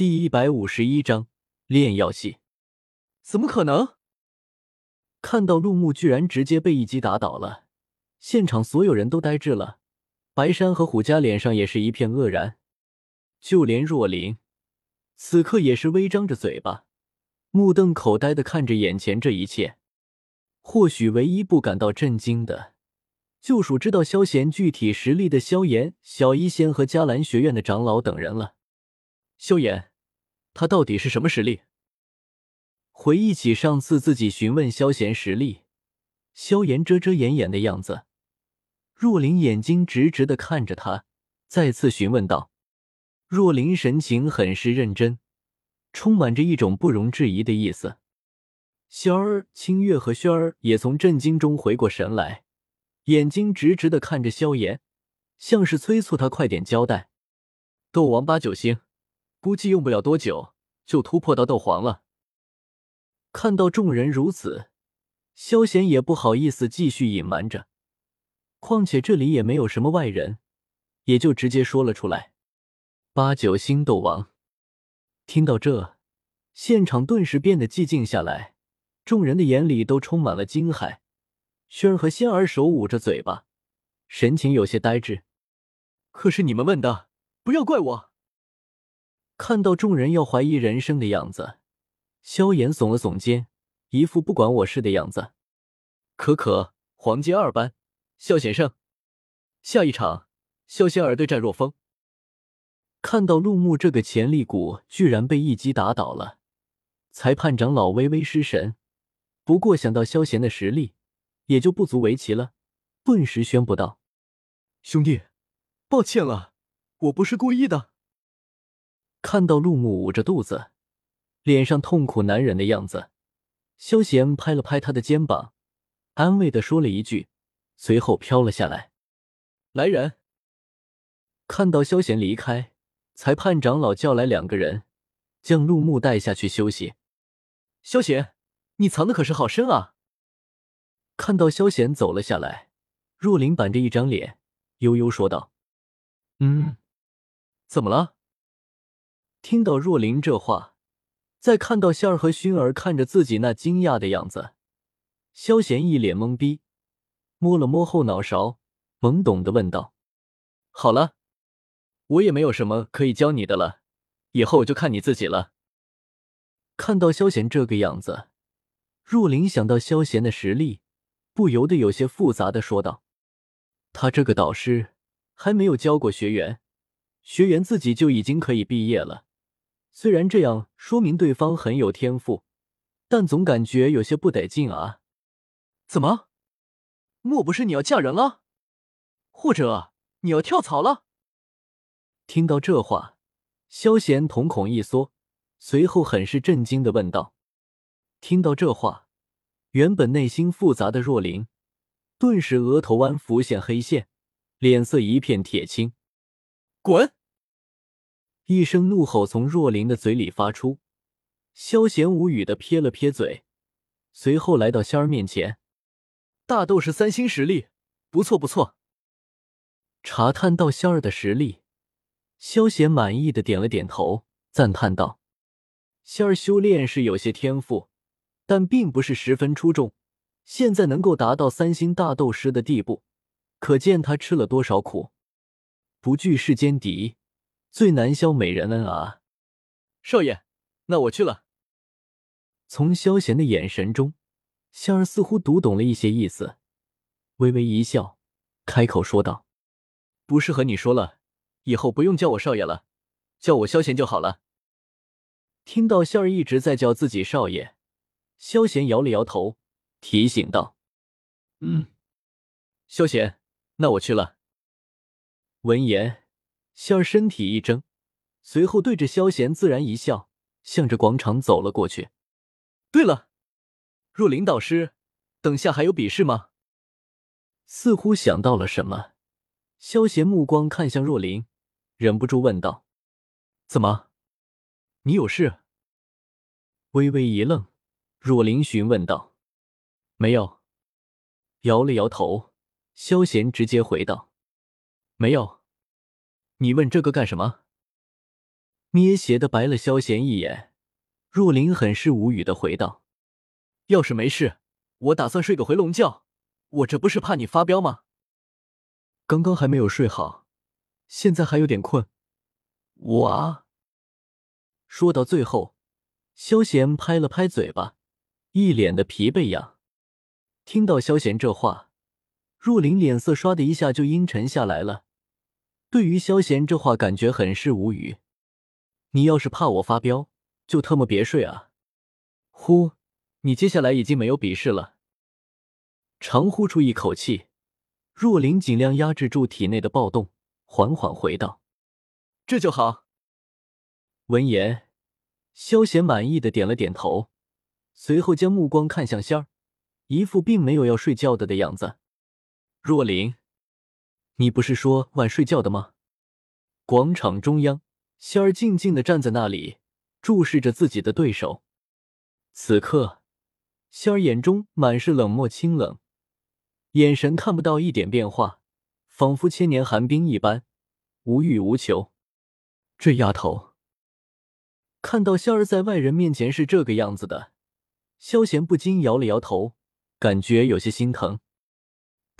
第一百五十一章炼药系。怎么可能？看到陆木居然直接被一击打倒了，现场所有人都呆滞了。白山和虎家脸上也是一片愕然，就连若琳此刻也是微张着嘴巴，目瞪口呆的看着眼前这一切。或许唯一不感到震惊的，就属知道萧贤具体实力的萧炎、小医仙和迦兰学院的长老等人了。萧炎，他到底是什么实力？回忆起上次自己询问萧炎实力，萧炎遮遮掩掩的样子。若琳眼睛直直的看着他，再次询问道：“若琳神情很是认真，充满着一种不容置疑的意思。”萧儿、清月和轩儿也从震惊中回过神来，眼睛直直的看着萧炎，像是催促他快点交代。斗王八九星，估计用不了多久就突破到斗皇了。看到众人如此，萧贤也不好意思继续隐瞒着。况且这里也没有什么外人，也就直接说了出来。八九星斗王，听到这，现场顿时变得寂静下来，众人的眼里都充满了惊骇。轩儿和仙儿手捂着嘴巴，神情有些呆滞。可是你们问的，不要怪我。看到众人要怀疑人生的样子，萧炎耸了耸肩，一副不管我事的样子。可可，黄阶二班。萧先生，下一场，萧仙儿对战若风。看到陆木这个潜力股居然被一击打倒了，裁判长老微微失神。不过想到萧贤的实力，也就不足为奇了，顿时宣布道：“兄弟，抱歉了，我不是故意的。”看到陆木捂着肚子，脸上痛苦难忍的样子，萧贤拍了拍他的肩膀，安慰的说了一句。随后飘了下来。来人！看到萧贤离开，裁判长老叫来两个人，将陆木带下去休息。萧贤，你藏的可是好深啊！看到萧贤走了下来，若琳板着一张脸，悠悠说道：“嗯，怎么了？”听到若琳这话，再看到仙儿和熏儿看着自己那惊讶的样子，萧贤一脸懵逼。摸了摸后脑勺，懵懂的问道：“好了，我也没有什么可以教你的了，以后就看你自己了。”看到萧贤这个样子，若琳想到萧贤的实力，不由得有些复杂的说道：“他这个导师还没有教过学员，学员自己就已经可以毕业了。虽然这样说明对方很有天赋，但总感觉有些不得劲啊。怎么？”莫不是你要嫁人了，或者你要跳槽了？听到这话，萧贤瞳孔一缩，随后很是震惊的问道：“听到这话，原本内心复杂的若琳，顿时额头弯浮现黑线，脸色一片铁青。滚！”一声怒吼从若琳的嘴里发出，萧贤无语的撇了撇嘴，随后来到仙儿面前。大斗士三星实力，不错不错。查探到仙儿的实力，萧贤满意的点了点头，赞叹道：“仙儿修炼是有些天赋，但并不是十分出众。现在能够达到三星大斗师的地步，可见他吃了多少苦。不惧世间敌，最难消美人恩啊！”少爷，那我去了。从萧贤的眼神中。仙儿似乎读懂了一些意思，微微一笑，开口说道：“不是和你说了，以后不用叫我少爷了，叫我萧贤就好了。”听到仙儿一直在叫自己少爷，萧贤摇了摇头，提醒道：“嗯，萧贤，那我去了。”闻言，仙儿身体一怔，随后对着萧贤自然一笑，向着广场走了过去。对了。若琳导师，等下还有比试吗？似乎想到了什么，萧贤目光看向若琳，忍不住问道：“怎么，你有事？”微微一愣，若琳询问道：“没有。”摇了摇头，萧贤直接回道：“没有。”你问这个干什么？咩斜的白了萧贤一眼。若琳很是无语的回道：“要是没事，我打算睡个回笼觉。我这不是怕你发飙吗？刚刚还没有睡好，现在还有点困。”我。说到最后，萧贤拍了拍嘴巴，一脸的疲惫样。听到萧贤这话，若琳脸色唰的一下就阴沉下来了。对于萧贤这话，感觉很是无语。你要是怕我发飙，就特么别睡啊！呼，你接下来已经没有比试了。长呼出一口气，若琳尽量压制住体内的暴动，缓缓回道：“这就好。”闻言，萧贤满意的点了点头，随后将目光看向仙儿，一副并没有要睡觉的的样子。若琳，你不是说晚睡觉的吗？广场中央。仙儿静静的站在那里，注视着自己的对手。此刻，仙儿眼中满是冷漠清冷，眼神看不到一点变化，仿佛千年寒冰一般，无欲无求。这丫头，看到仙儿在外人面前是这个样子的，萧贤不禁摇了摇头，感觉有些心疼。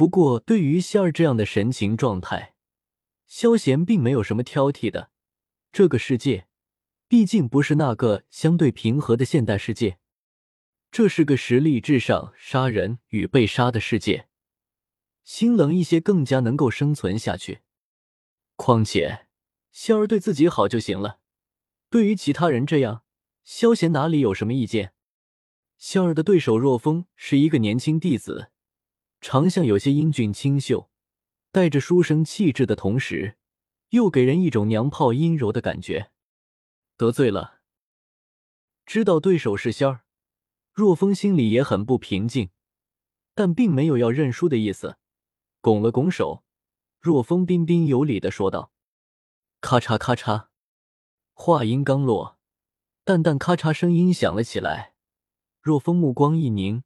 不过，对于仙儿这样的神情状态，萧贤并没有什么挑剔的。这个世界毕竟不是那个相对平和的现代世界，这是个实力至上、杀人与被杀的世界。心冷一些更加能够生存下去。况且仙儿对自己好就行了，对于其他人这样，萧贤哪里有什么意见？仙儿的对手若风是一个年轻弟子，长相有些英俊清秀，带着书生气质的同时。又给人一种娘炮阴柔的感觉，得罪了。知道对手是仙儿，若风心里也很不平静，但并没有要认输的意思，拱了拱手。若风彬彬有礼的说道：“咔嚓咔嚓。”话音刚落，淡淡咔嚓声音响了起来。若风目光一凝，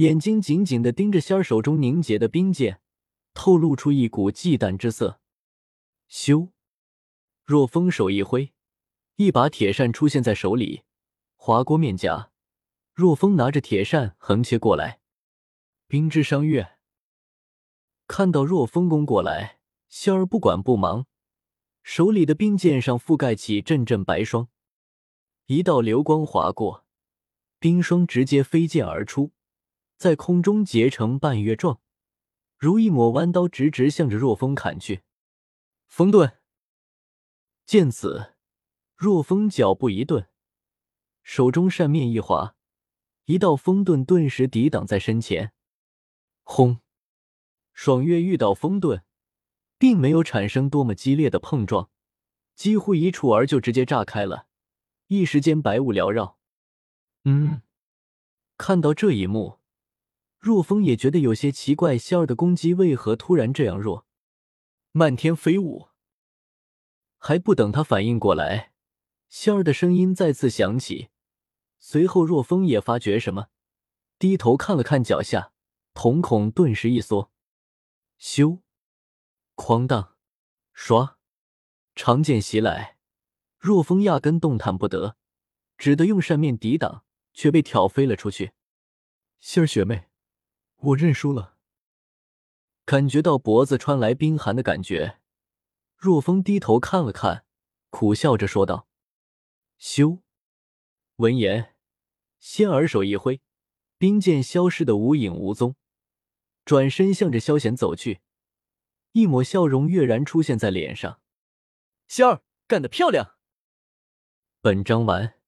眼睛紧紧的盯着仙儿手中凝结的冰剑，透露出一股忌惮之色。咻！若风手一挥，一把铁扇出现在手里，划过面颊。若风拿着铁扇横切过来，冰之伤月。看到若风攻过来，仙儿不管不忙，手里的冰剑上覆盖起阵阵白霜，一道流光划过，冰霜直接飞溅而出，在空中结成半月状，如一抹弯刀，直直向着若风砍去。风遁。见此，若风脚步一顿，手中扇面一划，一道风遁顿时抵挡在身前。轰！爽月遇到风遁，并没有产生多么激烈的碰撞，几乎一触而就直接炸开了，一时间白雾缭绕。嗯，看到这一幕，若风也觉得有些奇怪，仙儿的攻击为何突然这样弱？漫天飞舞，还不等他反应过来，仙儿的声音再次响起。随后，若风也发觉什么，低头看了看脚下，瞳孔顿时一缩。咻！哐当！唰！长剑袭来，若风压根动弹不得，只得用扇面抵挡，却被挑飞了出去。仙儿学妹，我认输了。感觉到脖子传来冰寒的感觉，若风低头看了看，苦笑着说道：“咻！”闻言，仙儿手一挥，冰剑消失的无影无踪，转身向着萧贤走去，一抹笑容跃然出现在脸上。仙儿干得漂亮！本章完。